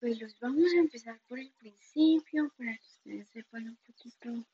pues los vamos a empezar por el principio para que ustedes sepan un poquito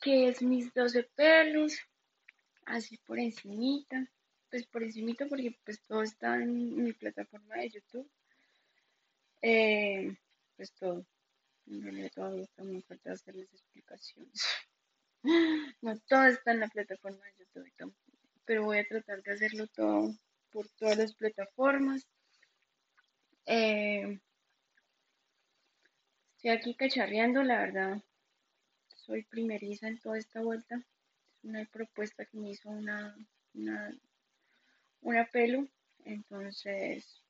qué es mis 12 pelos, así por encimita, pues por encimita porque pues todo está en mi plataforma de YouTube. Eh, pues todo. En realidad todavía está muy falta hacerles explicaciones. No todo está en la plataforma de YouTube, pero voy a tratar de hacerlo todo por todas las plataformas. Eh, estoy aquí cacharreando, la verdad. Soy primeriza en toda esta vuelta. Es una propuesta que me hizo una, una, una pelo. Entonces,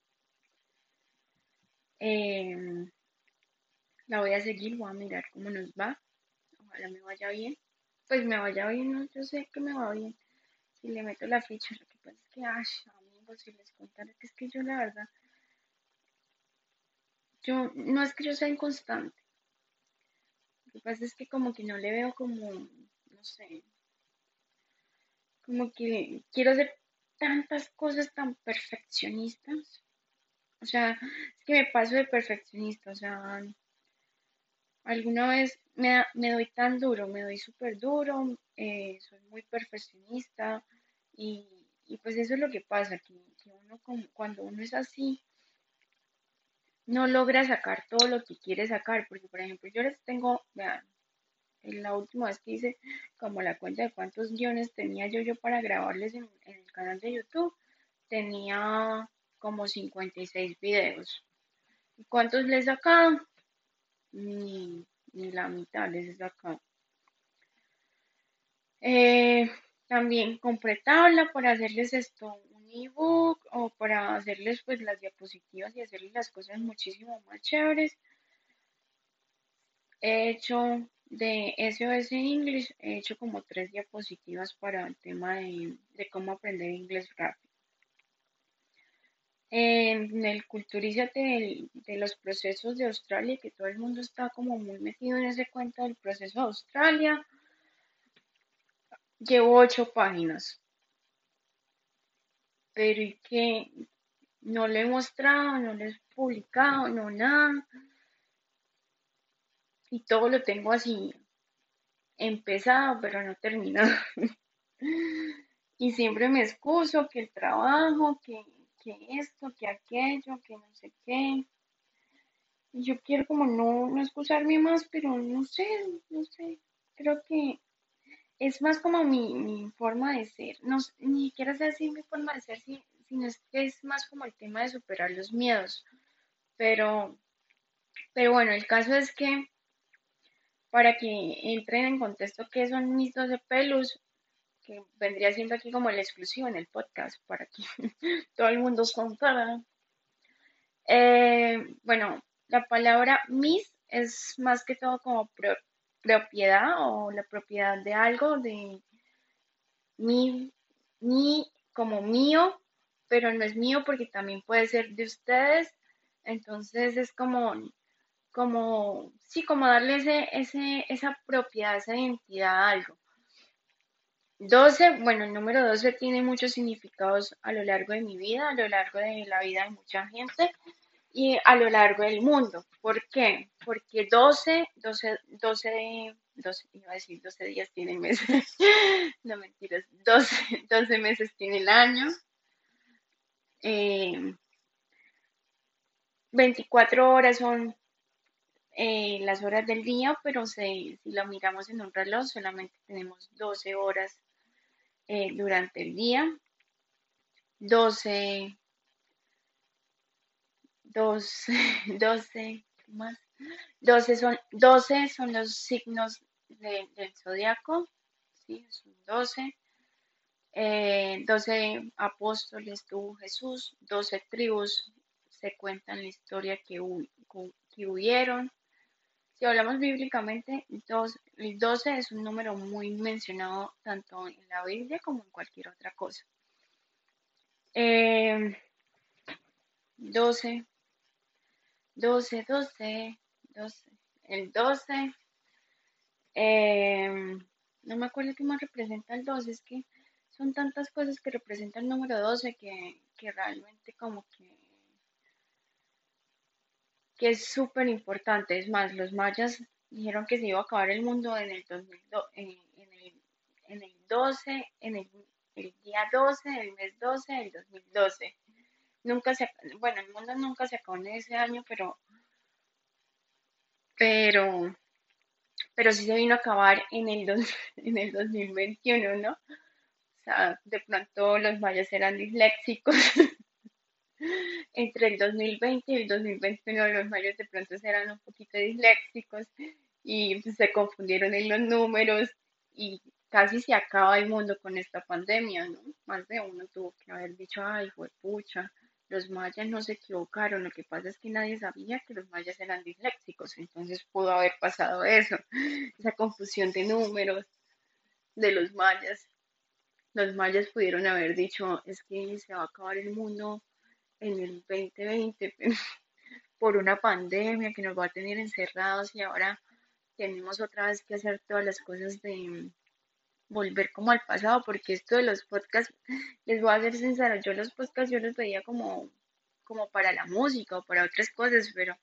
em, la voy a seguir, voy a mirar cómo nos va. Ojalá me vaya bien. Pues me vaya bien, no, yo sé que me va bien. Si le meto la ficha, lo que pasa es que, ay, amigos, si les contara que es que yo la verdad yo, no es que yo sea inconstante. Lo que pasa es que como que no le veo como, no sé, como que quiero hacer tantas cosas tan perfeccionistas. O sea, es que me paso de perfeccionista. O sea, alguna vez me, doy tan duro, me doy súper duro, eh, soy muy perfeccionista y, pues eso es lo que pasa, que, uno cuando uno es así, no logra sacar todo lo que quiere sacar, porque por ejemplo yo les tengo, vean, en la última vez que hice como la cuenta de cuántos guiones tenía yo yo para grabarles en, el canal de YouTube, tenía como 56 videos. ¿Y cuántos les sacado? Ni, la mitad les he sacado. Eh, también compré tabla para hacerles esto ebook o para hacerles pues las diapositivas y hacerles las cosas muchísimo más chéveres. He hecho de SOS English, he hecho como tres diapositivas para el tema de, cómo aprender inglés rápido. En el culturízate de, de los procesos de Australia, que todo el mundo está como muy metido en ese cuento del proceso de Australia, llevo ocho páginas pero y que no le he mostrado, no le he publicado, no nada. Y todo lo tengo así empezado, pero no terminado. y siempre me excuso que el trabajo, que, que esto, que aquello, que no sé qué. Y yo quiero como no, no excusarme más, pero no sé, no sé. Creo que es más como mi, forma de ser. No, ni siquiera sé si mi forma de ser, sino es que es más como el tema de superar los miedos. Pero, pero bueno, el caso es que para que entren en contexto qué son mis 12 pelos, que vendría siendo aquí como el exclusivo en el podcast, para que todo el mundo contara. Eh, bueno, la palabra mis es más que todo como propiedad o la propiedad de algo, de mi, mi como mío, pero no es mío porque también puede ser de ustedes. Entonces es como, como, sí, como darle ese, ese, esa propiedad, esa identidad a algo. 12, bueno, el número 12 tiene muchos significados a lo largo de mi vida, a lo largo de la vida de mucha gente y a lo largo del mundo. ¿Por qué? Porque 12, 12, 12, 12 iba a decir 12 días tiene meses, no mentiras, 12, 12 meses tiene el año, 24 eh, horas son eh, las horas del día, pero si, si lo miramos en un reloj solamente tenemos 12 horas eh, durante el día, 12 12, 12, más. 12 son, 12 son los signos del zodiaco, ¿sí? Son 12. 12 eh, apóstoles tuvo Jesús, 12 tribus se cuentan la historia que, que hubieron. Si hablamos bíblicamente, el 12 es un número muy mencionado tanto en la Biblia como en cualquier otra cosa. 12, eh, 12, 12, 12, el 12. Em, no me acuerdo qué más representa el 12, es que son tantas cosas que representa el número 12 que, que realmente como que que es súper importante. Es más, los mayas dijeron que se iba a acabar el mundo en el, 2002, en, el, en el 12, en el, el día 12 del mes 12 del 2012. Nunca se, bueno, el mundo nunca se acabó en ese año, pero, pero, pero sí se vino a acabar en el, dos, en el 2021, ¿no? O sea, de pronto los mayas eran disléxicos. Entre el 2020 y el 2021 los mayas de pronto eran un poquito disléxicos y pues, se confundieron en los números y casi se acaba el mundo con esta pandemia, ¿no? Más de uno tuvo que haber dicho, ay, fue pucha, los mayas no se equivocaron, lo que pasa es que nadie sabía que los mayas eran disléxicos, entonces pudo haber pasado eso, esa confusión de números de los mayas. Los mayas pudieron haber dicho, es que se va a acabar el mundo en el 2020 por una pandemia que nos va a tener encerrados y ahora tenemos otra vez que hacer todas las cosas de volver como al pasado, porque esto de los podcasts, les voy a ser sincera, yo los podcasts yo los veía como, como para la música o para otras cosas, pero,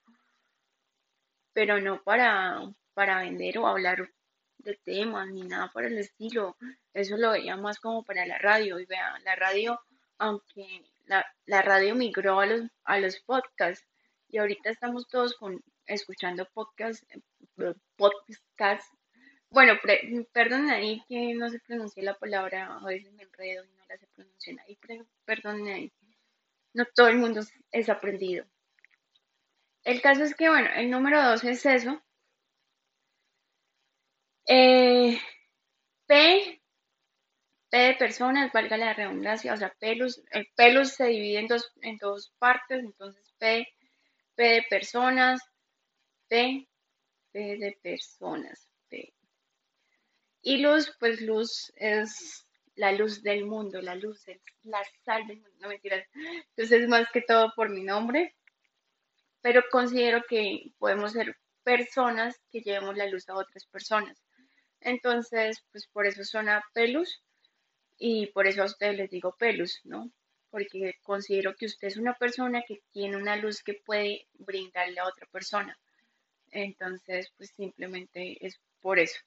pero no para, para vender o hablar de temas ni nada por el estilo. Eso lo veía más como para la radio. Y vean, la radio, aunque la, la radio migró a los, a los podcasts y ahorita estamos todos con, escuchando podcasts, podcasts. Bueno, perdón ahí que no se pronuncie la palabra, a veces me enredo y no la se pronunciar ahí, perdón ahí. No todo el mundo es aprendido. El caso es que, bueno, el número dos es eso. Eh, P P de personas, valga la redundancia, o sea, pelos, el pelos se divide en dos, en dos partes, entonces P, P de personas, P, P de personas, P. Y luz, pues luz es la luz del mundo, la luz es la sal del mundo, no mentiras. Entonces, más que todo por mi nombre, pero considero que podemos ser personas que llevemos la luz a otras personas. Entonces, pues por eso suena pelus y por eso a ustedes les digo pelus, ¿no? Porque considero que usted es una persona que tiene una luz que puede brindarle a otra persona. Entonces, pues simplemente es por eso.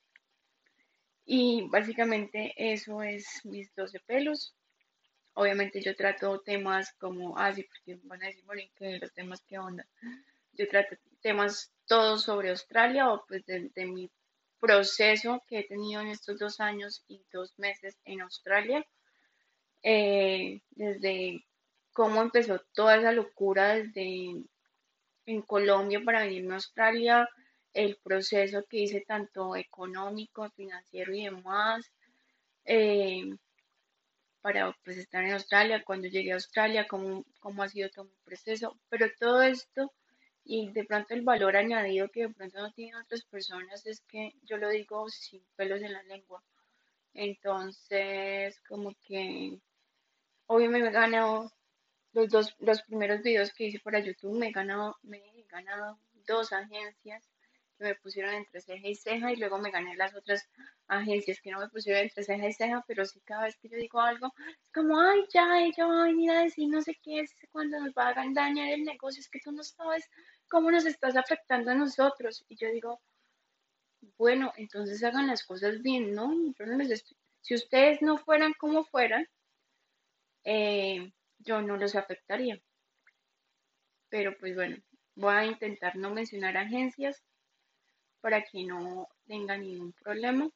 Y básicamente eso es mis 12 pelos. Obviamente yo trato temas como, ah, sí, porque van a decir, bueno, que los temas qué onda. Yo trato temas todos sobre Australia o pues de mi proceso que he tenido en estos dos años y dos meses en Australia, eh, desde cómo empezó toda esa locura desde en Colombia para venirme a Australia, el proceso que hice tanto económico, financiero y demás, eh, para pues, estar en Australia, cuando llegué a Australia, cómo, cómo ha sido todo mi proceso, pero todo esto y de pronto el valor añadido que de pronto no tienen otras personas es que yo lo digo sin pelos en la lengua. Entonces, como que obviamente me he ganado los dos, los primeros videos que hice para YouTube, me he ganado, me he ganado dos agencias me pusieron entre ceja y ceja y luego me gané las otras agencias que no me pusieron entre ceja y ceja, pero sí cada vez que yo digo algo, es como, ay, ya, ella va a venir a decir no sé qué, es cuando nos va a dañar el negocio, es que tú no sabes cómo nos estás afectando a nosotros. Y yo digo, bueno, entonces hagan las cosas bien, ¿no? Yo no les si ustedes no fueran como fueran, eh, yo no los afectaría. Pero pues bueno, voy a intentar no mencionar agencias para que no tengan ningún problema.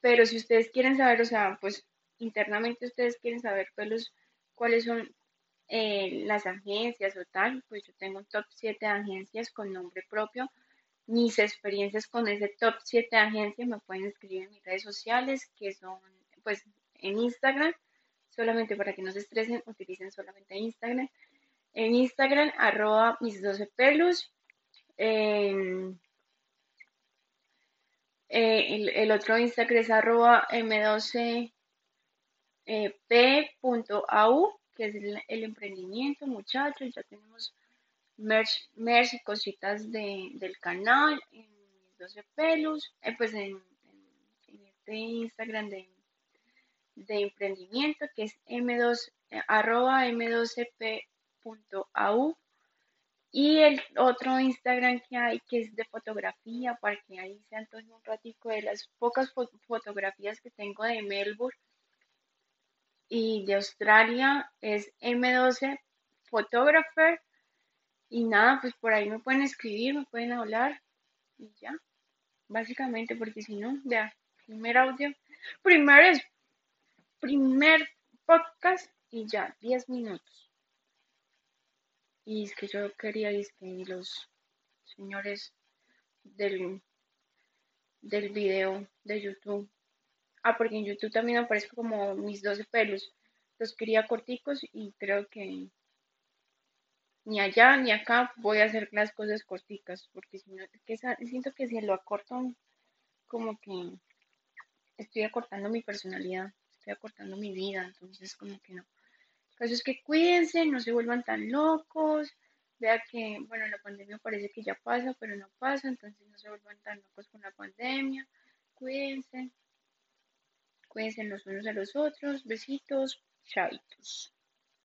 Pero si ustedes quieren saber, o sea, pues internamente ustedes quieren saber pues, cuáles son eh, las agencias o tal, pues yo tengo un top 7 agencias con nombre propio. Mis experiencias con ese top 7 agencias me pueden escribir en mis redes sociales, que son pues en Instagram, solamente para que no se estresen, utilicen solamente Instagram. En Instagram, arroba mis 12 pelos eh, el, otro Instagram es arroba m12p.au, que es el, emprendimiento, muchachos. Ya tenemos merch, y cositas de, del canal, en 12 pelos, eh, pues en, este Instagram de, de emprendimiento, que es m2, arroba m12p.au Y el otro Instagram que hay, que es de fotografía, para que ahí se antoje un ratico de las pocas fotografías que tengo de Melbourne y de Australia, es M12 Photographer. Y nada, pues por ahí me pueden escribir, me pueden hablar y ya, básicamente, porque si no, ya, primer audio, primer, primer podcast y ya, 10 minutos. Y es que yo quería es que los señores del, del video de YouTube, ah, porque en YouTube también aparezco como mis 12 pelos, los quería corticos y creo que ni allá ni acá voy a hacer las cosas corticas, porque si no, que siento que si lo acorto, como que estoy acortando mi personalidad, estoy acortando mi vida, entonces como que no. Caso es que cuídense, no se vuelvan tan locos, vea que, bueno, la pandemia parece que ya pasa, pero no pasa, entonces no se vuelvan tan locos con la pandemia, cuídense, cuídense los unos a los otros, besitos, chaitos.